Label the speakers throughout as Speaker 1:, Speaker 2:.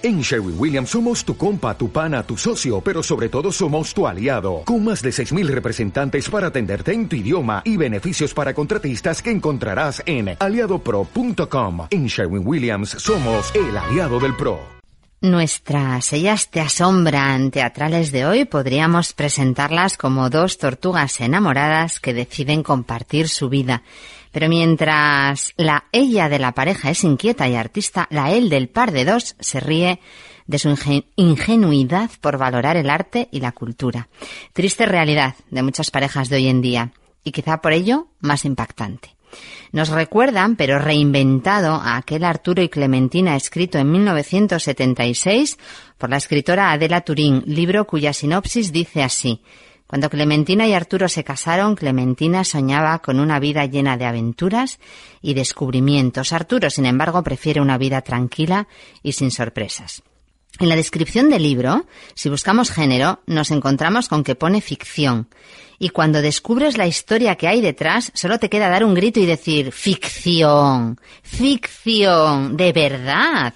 Speaker 1: En Sherwin Williams somos tu compa, tu pana, tu socio, pero sobre todo somos tu aliado, con más de 6.000 representantes para atenderte en tu idioma y beneficios para contratistas que encontrarás en aliadopro.com. En Sherwin Williams somos el aliado del PRO.
Speaker 2: Nuestras ellas te asombran teatrales de hoy podríamos presentarlas como dos tortugas enamoradas que deciden compartir su vida. Pero mientras la ella de la pareja es inquieta y artista, la él del par de dos se ríe de su ingenuidad por valorar el arte y la cultura. Triste realidad de muchas parejas de hoy en día y quizá por ello más impactante. Nos recuerdan, pero reinventado, a aquel Arturo y Clementina escrito en 1976 por la escritora Adela Turín, libro cuya sinopsis dice así cuando Clementina y Arturo se casaron, Clementina soñaba con una vida llena de aventuras y descubrimientos. Arturo, sin embargo, prefiere una vida tranquila y sin sorpresas. En la descripción del libro, si buscamos género, nos encontramos con que pone ficción. Y cuando descubres la historia que hay detrás, solo te queda dar un grito y decir ficción, ficción, de verdad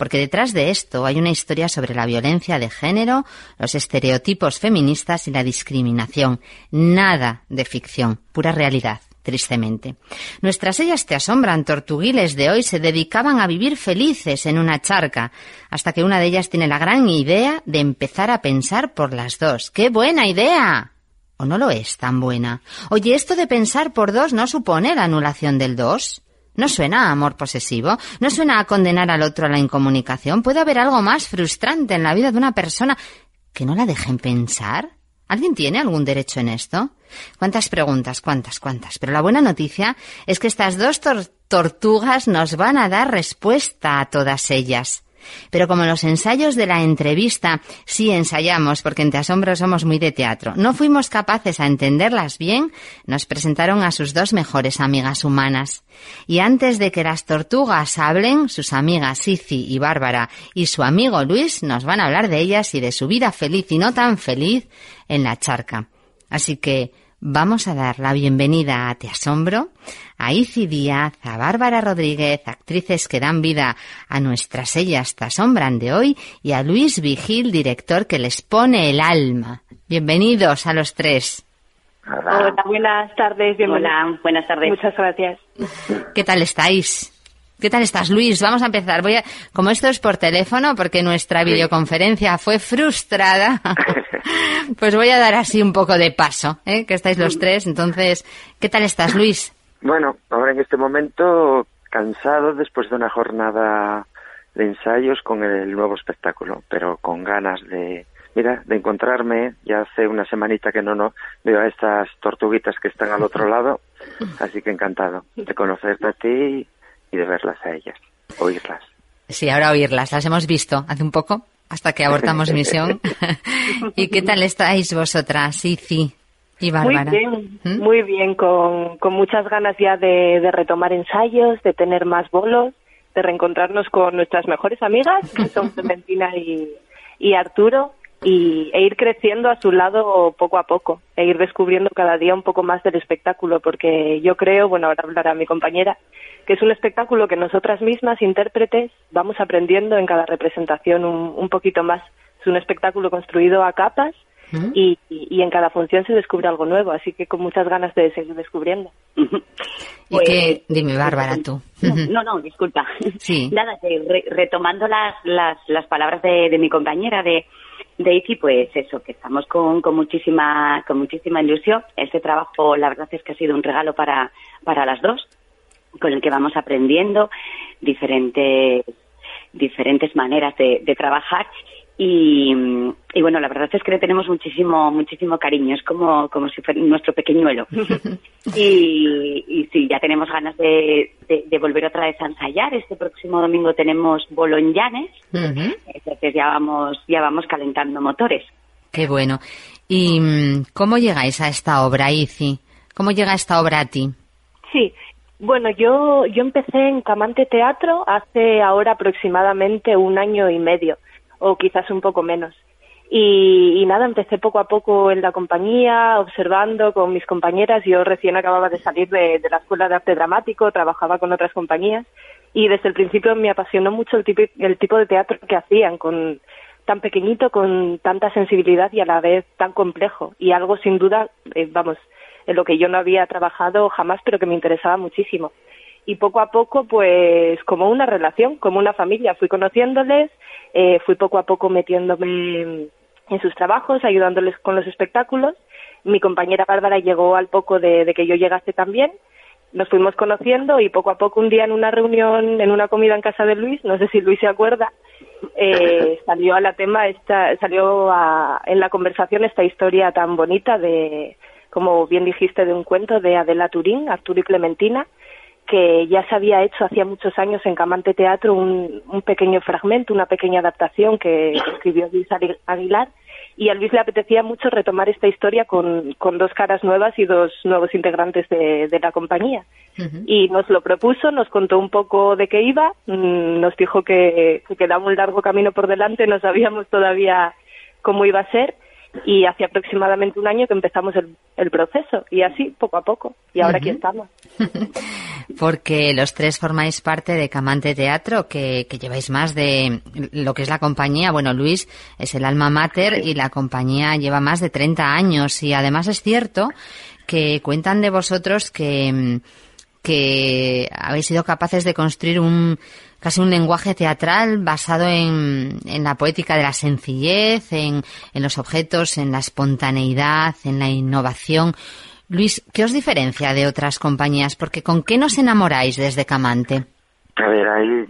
Speaker 2: porque detrás de esto hay una historia sobre la violencia de género, los estereotipos feministas y la discriminación. Nada de ficción, pura realidad tristemente. Nuestras ellas te asombran, tortuguiles de hoy se dedicaban a vivir felices en una charca, hasta que una de ellas tiene la gran idea de empezar a pensar por las dos. ¡Qué buena idea! ¿O no lo es tan buena? Oye, esto de pensar por dos no supone la anulación del dos. ¿No suena a amor posesivo? ¿No suena a condenar al otro a la incomunicación? ¿Puede haber algo más frustrante en la vida de una persona que no la dejen pensar? ¿Alguien tiene algún derecho en esto? ¿Cuántas preguntas? ¿Cuántas? ¿Cuántas? Pero la buena noticia es que estas dos tortugas nos van a dar respuesta a todas ellas. Pero como los ensayos de la entrevista sí ensayamos, porque en Te somos muy de teatro, no fuimos capaces a entenderlas bien, nos presentaron a sus dos mejores amigas humanas. Y antes de que las tortugas hablen, sus amigas Sici y Bárbara y su amigo Luis nos van a hablar de ellas y de su vida feliz y no tan feliz en la charca. Así que vamos a dar la bienvenida a Te Asombro, a Ici Díaz, a Bárbara Rodríguez, actrices que dan vida a nuestras ellas Te Asombran de hoy, y a Luis Vigil, director que les pone el alma. Bienvenidos a los tres.
Speaker 3: Hola, buenas tardes.
Speaker 4: Hola, buenas tardes.
Speaker 3: Muchas gracias.
Speaker 2: ¿Qué tal estáis? ¿Qué tal estás, Luis? Vamos a empezar. Voy a, como esto es por teléfono, porque nuestra videoconferencia fue frustrada, pues voy a dar así un poco de paso, ¿eh? que estáis los tres. Entonces, ¿qué tal estás, Luis?
Speaker 5: Bueno, ahora en este momento cansado después de una jornada de ensayos con el nuevo espectáculo, pero con ganas de, mira, de encontrarme. Ya hace una semanita que no, no veo a estas tortuguitas que están al otro lado, así que encantado de conocerte a ti y de verlas a ellas, oírlas.
Speaker 2: Sí, ahora oírlas, las hemos visto hace un poco, hasta que abortamos misión. ¿Y qué tal estáis vosotras, sí y Bárbara?
Speaker 3: Muy bien, ¿Mm? muy bien, con, con, muchas ganas ya de, de, retomar ensayos, de tener más bolos, de reencontrarnos con nuestras mejores amigas, que son Clementina y, y Arturo, y, e ir creciendo a su lado poco a poco, e ir descubriendo cada día un poco más del espectáculo, porque yo creo, bueno, ahora hablará mi compañera, que es un espectáculo que nosotras mismas, intérpretes, vamos aprendiendo en cada representación un, poquito más. Es un espectáculo construido a capas y, en cada función se descubre algo nuevo, así que con muchas ganas de seguir descubriendo.
Speaker 2: ¿Y qué? Pues, Dime, Bárbara, tú.
Speaker 4: No, no, disculpa. Sí. Nada, retomando las, las, las palabras de, mi compañera de, de ICI, pues eso, que estamos con, con, muchísima, con muchísima ilusión. Este trabajo, la verdad es que ha sido un regalo para, para las dos con el que vamos aprendiendo diferentes diferentes maneras de, trabajar y, bueno la verdad es que le tenemos muchísimo muchísimo cariño. Es como como si fuera nuestro pequeñuelo. Y, y sí ya tenemos ganas de, de, volver otra vez a ensayar. Este próximo domingo tenemos Bolonyanes entonces ya vamos ya vamos calentando motores.
Speaker 2: Qué bueno. Y mm, cómo llegáis a esta obra Ici cómo llega esta obra a ti
Speaker 3: sí. Bueno, yo, yo empecé en Camante Teatro hace ahora aproximadamente un año y medio, o quizás un poco menos. Y, nada, empecé poco a poco en la compañía, observando con mis compañeras. Yo recién acababa de salir de, la escuela de arte dramático, trabajaba con otras compañías y desde el principio me apasionó mucho el tipo, el tipo de teatro que hacían, con tan pequeñito, con tanta sensibilidad y a la vez tan complejo. Y algo sin duda, eh, vamos, en lo que yo no había trabajado jamás, pero que me interesaba muchísimo. Y poco a poco, pues como una relación, como una familia, fui conociéndoles, eh, fui poco a poco metiéndome en sus trabajos, ayudándoles con los espectáculos. Mi compañera Bárbara llegó al poco de, que yo llegase también. Nos fuimos conociendo y poco a poco un día en una reunión, en una comida en casa de Luis, no sé si Luis se acuerda, eh, salió a la tema, esta, salió en la conversación esta historia tan bonita de, como bien dijiste, de un cuento de Adela Turín, Arturo y Clementina, que ya se había hecho hacía muchos años en Camante Teatro un, un pequeño fragmento, una pequeña adaptación que escribió Luis Aguilar y a Luis le apetecía mucho retomar esta historia con, con dos caras nuevas y dos nuevos integrantes de, la compañía. Y nos lo propuso, nos contó un poco de qué iba, mm, nos dijo que, que quedaba un largo camino por delante, no sabíamos todavía cómo iba a ser y hace aproximadamente un año que empezamos el, el proceso y así poco a poco y ahora aquí estamos.
Speaker 2: Porque los tres formáis parte de Camante Teatro, que, que, lleváis más de lo que es la compañía. Bueno, Luis es el alma mater y la compañía lleva más de 30 años y además es cierto que cuentan de vosotros que, que habéis sido capaces de construir un casi un lenguaje teatral basado en, en la poética de la sencillez, en, en los objetos, en la espontaneidad, en la innovación. Luis, ¿qué os diferencia de otras compañías? Porque ¿con qué nos enamoráis desde Camante?
Speaker 5: A ver, hay,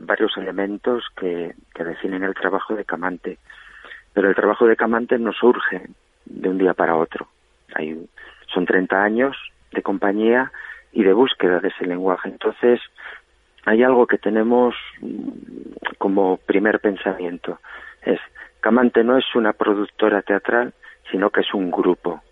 Speaker 5: varios elementos que, que, definen el trabajo de Camante, pero el trabajo de Camante no surge de un día para otro. Hay, son 30 años de compañía y de búsqueda de ese lenguaje. Entonces, hay algo que tenemos mm, como primer pensamiento. Es, Camante no es una productora teatral, sino que es un grupo,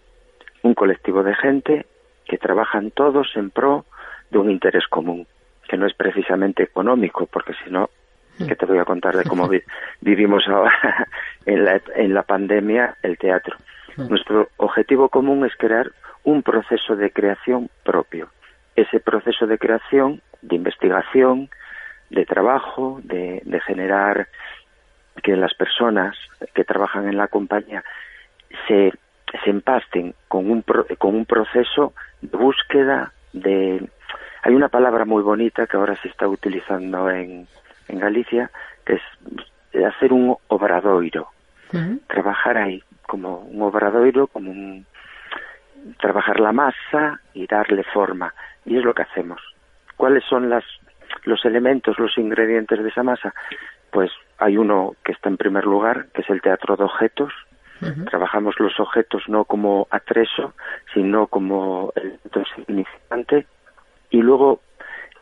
Speaker 5: un colectivo de gente que trabajan todos en pro de un interés común, que no es precisamente económico, porque si no. ¿qué te voy a contar de cómo vivimos ahora en la, en la pandemia el teatro? Nuestro objetivo común es crear un proceso de creación propio. Ese proceso de creación de investigación, de trabajo, de, generar que las personas que trabajan en la compañía se, se empasten con un, con un proceso de búsqueda de... Hay una palabra muy bonita que ahora se está utilizando en, en Galicia, que es hacer un obradoiro. Trabajar ahí como un obradoiro, como un... trabajar la masa y darle forma. Y es lo que hacemos. ¿Cuáles son las, los elementos, los ingredientes de esa masa? Pues hay uno que está en primer lugar, que es el teatro de objetos. Trabajamos los objetos no como atreso, sino como elemento significante. Y luego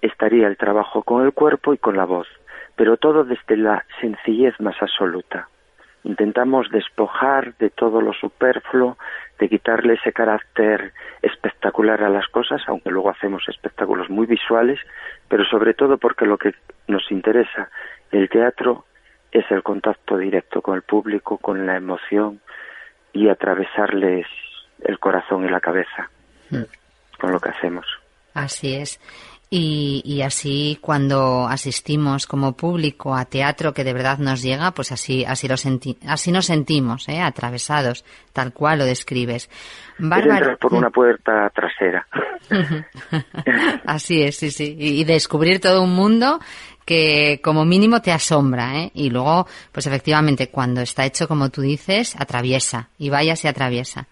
Speaker 5: estaría el trabajo con el cuerpo y con la voz, pero todo desde la sencillez más absoluta. Intentamos despojar de todo lo superfluo, de quitarle ese carácter espectacular a las cosas, aunque luego hacemos espectáculos muy visuales, pero sobre todo porque lo que nos interesa el teatro es el contacto directo con el público, con la emoción y atravesarles el corazón y la cabeza mm. con lo que hacemos.
Speaker 2: Así es. Y, y, así cuando asistimos como público a teatro que de verdad nos llega, pues así así lo senti así nos sentimos, ¿eh? atravesados, tal cual lo describes.
Speaker 5: Bárbara, por una puerta trasera.
Speaker 2: así es, sí, sí, y, descubrir todo un mundo que como mínimo te asombra, ¿eh? Y luego, pues efectivamente, cuando está hecho como tú dices, atraviesa y vaya se atraviesa.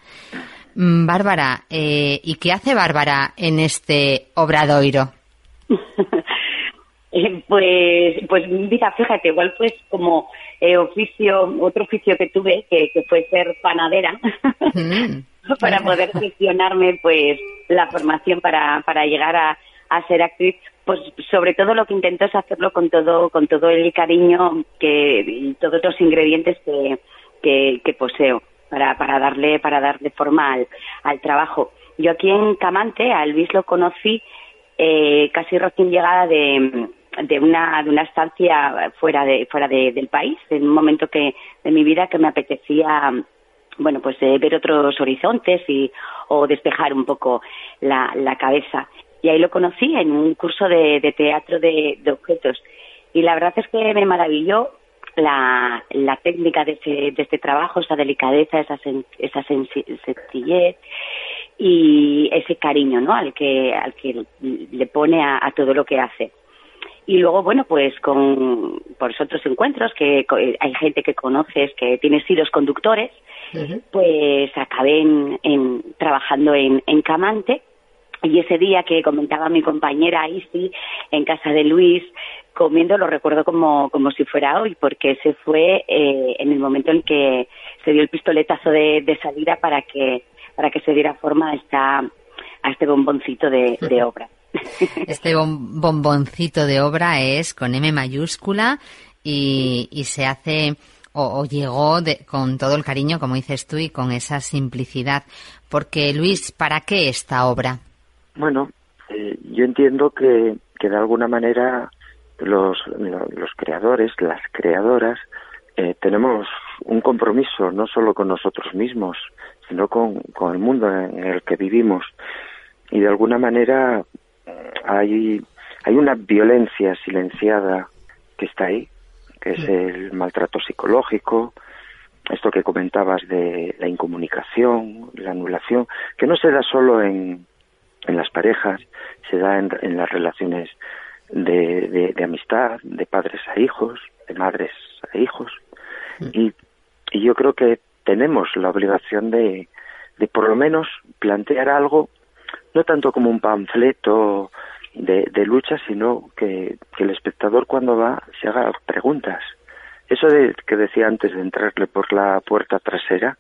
Speaker 2: Mm, Bárbara, eh, ¿y qué hace Bárbara en este obradoiro?
Speaker 4: Eh, pues, pues mira, fíjate, igual pues como eh, oficio, otro oficio que tuve, que, fue ser panadera, mm. para poder gestionarme pues la formación para, para llegar a, a ser actriz, pues sobre todo lo que intento es hacerlo con todo, con todo el cariño que, y todos los ingredientes que, poseo para, para darle, para darle forma al, trabajo. Yo aquí en Camante, a Luis lo conocí eh, casi recién llegada de, de una de una estancia fuera de fuera del país en un momento que de mi vida que me apetecía bueno pues eh, ver otros horizontes y o despejar un poco la cabeza y ahí lo conocí en un curso de, de teatro de, de, objetos. Y la verdad es que me maravilló la, la técnica de este, de este trabajo esa delicadeza esa esa sencillez y ese cariño no al que al que le pone a todo lo que hace. Y luego, bueno, pues con por otros encuentros que hay gente que conoces que tiene silos conductores, pues acabé en, trabajando en, en Camante y ese día que comentaba mi compañera Isi en casa de Luis, comiendo lo recuerdo como, como si fuera hoy, porque ese fue eh, en el momento en que se dio el pistoletazo de, de, salida para que, para que se diera forma a, esta, a este bomboncito de, de obra.
Speaker 2: Este bomboncito de obra es con M mayúscula y, se hace o, llegó con todo el cariño, como dices tú, y con esa simplicidad. Porque, Luis, ¿para qué esta obra?
Speaker 5: Bueno, eh, yo entiendo que, que de alguna manera los, los creadores, las creadoras, eh, tenemos un compromiso no solo con nosotros mismos, sino con, con el mundo en el que vivimos. Y de alguna manera hay, hay una violencia silenciada que está ahí, que es el maltrato psicológico, esto que comentabas de la incomunicación, la anulación, que no se da solo en, en las parejas, se da en, en las relaciones de, de, amistad, de padres a hijos, de madres a hijos. Y, y yo creo que tenemos la obligación de, de por lo menos plantear algo no tanto como un panfleto de, de lucha, sino que, que, el espectador cuando va se haga preguntas. Eso de, que decía antes de entrarle por la puerta trasera,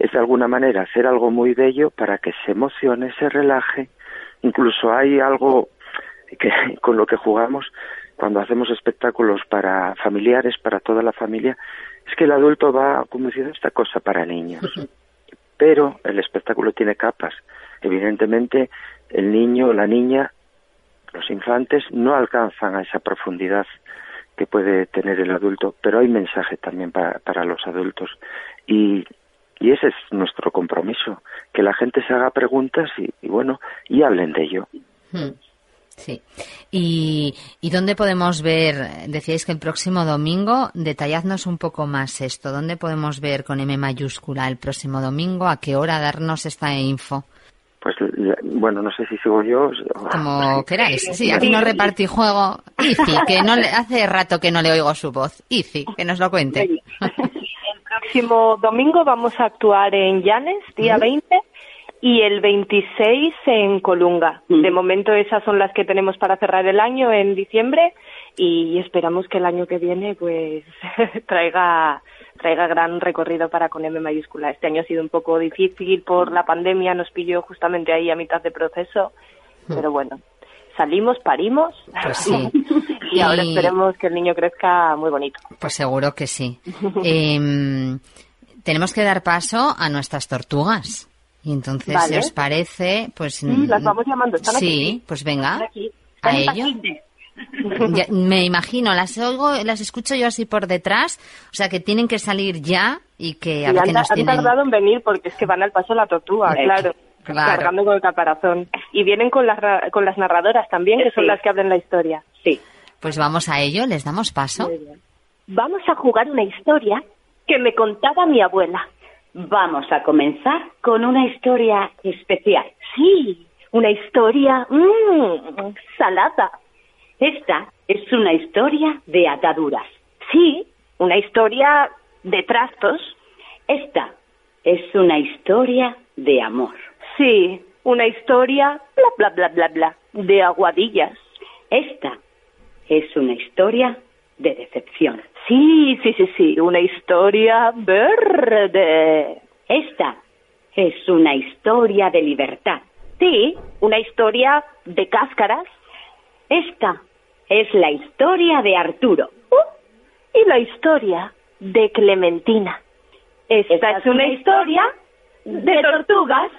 Speaker 5: es de alguna manera hacer algo muy bello para que se emocione, se relaje. Incluso hay algo que con lo que jugamos cuando hacemos espectáculos para familiares, para toda la familia, es que el adulto va como diciendo esta cosa para niños. Pero el espectáculo tiene capas Evidentemente, el niño la niña, los infantes, no alcanzan a esa profundidad que puede tener el adulto, pero hay mensaje también para, para los adultos. Y, y ese es nuestro compromiso, que la gente se haga preguntas y, bueno, y hablen de ello. Hmm.
Speaker 2: Sí. ¿Y, ¿Y dónde podemos ver, decíais que el próximo domingo, detalladnos un poco más esto, ¿dónde podemos ver con M mayúscula el próximo domingo? ¿A qué hora darnos esta info?
Speaker 5: Pues bueno, no sé si sigo yo.
Speaker 2: Como queráis. Sí, aquí no repartí juego. Ici, que no le, hace rato que no le oigo su voz. Ici, que nos lo cuente.
Speaker 3: El próximo domingo vamos a actuar en Llanes, día 20, y el 26 en Colunga. De momento esas son las que tenemos para cerrar el año en diciembre y esperamos que el año que viene pues traiga traiga gran recorrido para con M mayúscula. Este año ha sido un poco difícil por la pandemia, nos pilló justamente ahí a mitad de proceso, pero bueno, salimos, parimos.
Speaker 2: Pues
Speaker 3: y ahora esperemos que el niño crezca muy bonito.
Speaker 2: Pues seguro que sí. Em, tenemos que dar paso a nuestras tortugas. Y entonces, si os parece, pues...
Speaker 3: Sí, las vamos llamando. ¿Están
Speaker 2: sí, pues venga, a ello. me imagino, las oigo, las escucho yo así por detrás, o sea que tienen que salir ya y que
Speaker 3: a han, tardado en venir porque es que van al paso la tortuga, claro, cargando con el caparazón. Y vienen con las, con las narradoras también, que son las que abren la historia.
Speaker 2: Sí. Pues vamos a ello, les damos paso.
Speaker 3: Vamos a jugar una historia que me contaba mi abuela.
Speaker 4: Vamos a comenzar con una historia especial.
Speaker 3: Sí, una historia mmm, salada.
Speaker 4: Esta es una historia de ataduras.
Speaker 3: Sí, una historia de trastos.
Speaker 4: Esta es una historia de amor.
Speaker 3: Sí, una historia bla bla bla bla bla de aguadillas.
Speaker 4: Esta es una historia de decepción.
Speaker 3: Sí, sí, sí, sí, una historia verde.
Speaker 4: Esta es una historia de libertad.
Speaker 3: Sí, una historia de cáscaras.
Speaker 4: Esta es la historia de Arturo.
Speaker 3: Uh, y la historia de Clementina.
Speaker 4: Esta, es una historia de tortugas.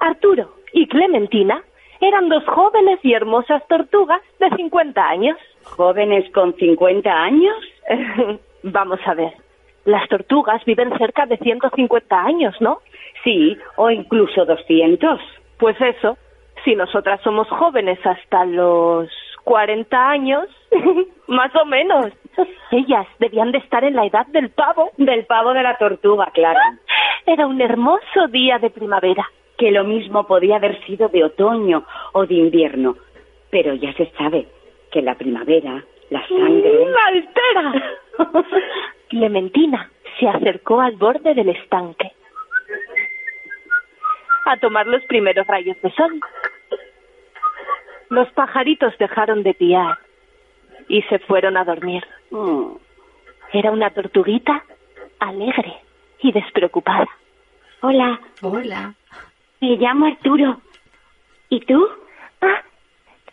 Speaker 3: Arturo y Clementina eran dos jóvenes y hermosas tortugas de 50 años.
Speaker 4: ¿Jóvenes con 50 años?
Speaker 3: Vamos a ver. Las tortugas viven cerca de 150 años, ¿no?
Speaker 4: Sí, o incluso 200.
Speaker 3: Pues eso, si nosotras somos jóvenes hasta los 40 años, más o menos. Ellas debían de estar en la edad del pavo.
Speaker 4: Del pavo de la tortuga, claro.
Speaker 3: Era un hermoso día de primavera.
Speaker 4: Que lo mismo podía haber sido de otoño o de invierno. Pero ya se sabe que la primavera, la sangre...
Speaker 3: ¡La altera! Clementina se acercó al borde del estanque a tomar los primeros rayos de sol. Los pajaritos dejaron de piar y se fueron a dormir. Mm. Era una tortuguita alegre y despreocupada.
Speaker 4: Hola.
Speaker 2: Hola.
Speaker 4: Me llamo Arturo. ¿Y tú?
Speaker 3: Ah,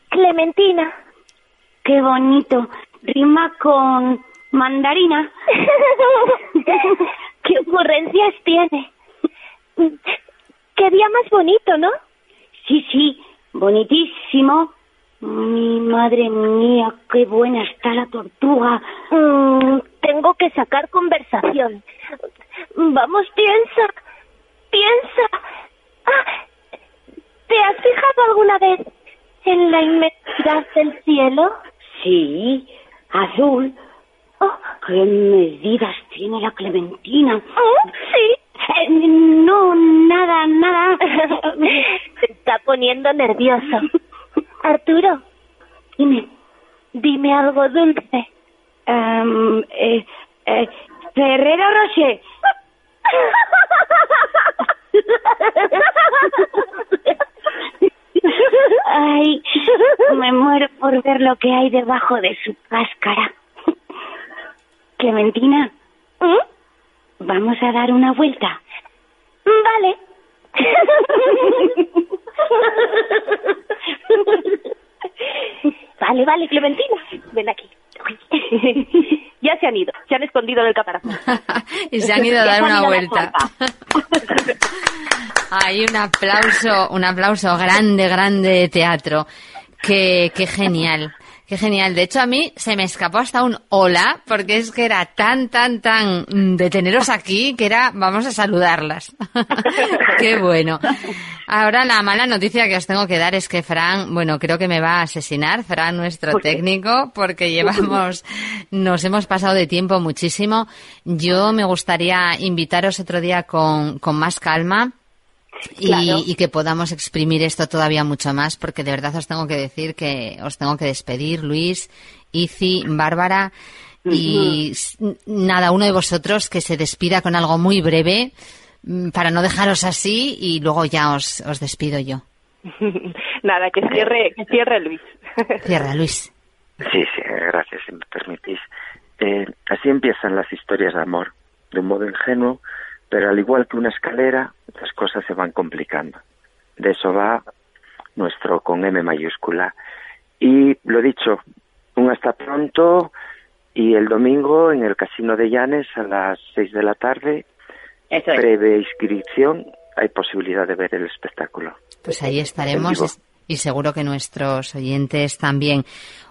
Speaker 3: Clementina.
Speaker 4: Qué bonito. Rima con mandarina.
Speaker 3: ¿Qué ocurrencias tiene? Qué día más bonito, ¿no?
Speaker 4: Sí, sí, bonitísimo. Mi madre mía, qué buena está la tortuga.
Speaker 3: Mm, tengo que sacar conversación. Vamos, piensa, piensa. Ah, ¿Te has fijado alguna vez en la inmensidad del cielo?
Speaker 4: Sí, azul. Oh. ¿Qué medidas tiene la Clementina?
Speaker 3: Oh, sí.
Speaker 4: Eh, no, nada, nada.
Speaker 3: Se está poniendo nervioso. Arturo,
Speaker 4: dime.
Speaker 3: Dime algo dulce.
Speaker 4: Por ver lo que hay debajo de su cáscara. Clementina,
Speaker 3: ¿Mm?
Speaker 4: ¿vamos a dar una vuelta?
Speaker 3: Vale. Vale, vale, Clementina, ven aquí. ya se han ido, se han escondido en el caparazón.
Speaker 2: y se han ido a dar una vuelta. Hay un aplauso, un aplauso grande, grande de teatro. Qué, qué genial. Qué genial. De hecho, a mí se me escapó hasta un hola, porque es que era tan, tan, tan de teneros aquí que era, vamos a saludarlas. Qué bueno. Ahora la mala noticia que os tengo que dar es que Fran, bueno, creo que me va a asesinar, Fran, nuestro técnico, porque llevamos, nos hemos pasado de tiempo muchísimo. Yo me gustaría invitaros otro día con, con más calma y, que podamos exprimir esto todavía mucho más, porque de verdad os tengo que decir que os tengo que despedir, Luis, Izi, Bárbara, y nada, uno de vosotros que se despida con algo muy breve mm, para no dejaros así y luego ya os, os despido yo.
Speaker 3: nada, que cierre, que cierre Luis.
Speaker 2: Cierra, Luis.
Speaker 5: Sí, sí, gracias, si me permitís. Eh, así empiezan las historias de amor, de un modo ingenuo, pero al igual que una escalera, las cosas se van complicando. De eso va nuestro con M mayúscula. Y lo dicho, un hasta pronto y el domingo en el Casino de Llanes a las seis de la tarde, breve inscripción, hay posibilidad de ver el espectáculo.
Speaker 2: Pues ahí estaremos y seguro que nuestros oyentes también.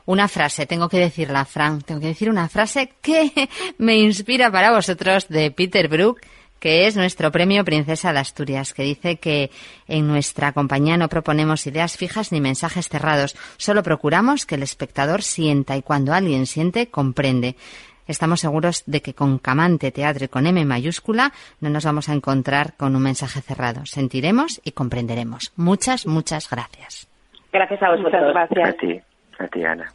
Speaker 2: Una frase, tengo que decirla, Frank, tengo que decir una frase que me inspira para vosotros de Peter Brook que es nuestro premio Princesa de Asturias, que dice que en nuestra compañía no proponemos ideas fijas ni mensajes cerrados, solo procuramos que el espectador sienta y cuando alguien siente, comprende. Estamos seguros de que con Camante Teatro y con M mayúscula no nos vamos a encontrar con un mensaje cerrado. Sentiremos y comprenderemos. Muchas, muchas gracias.
Speaker 4: Gracias a vosotros.
Speaker 3: gracias.
Speaker 5: A ti, a ti, Ana.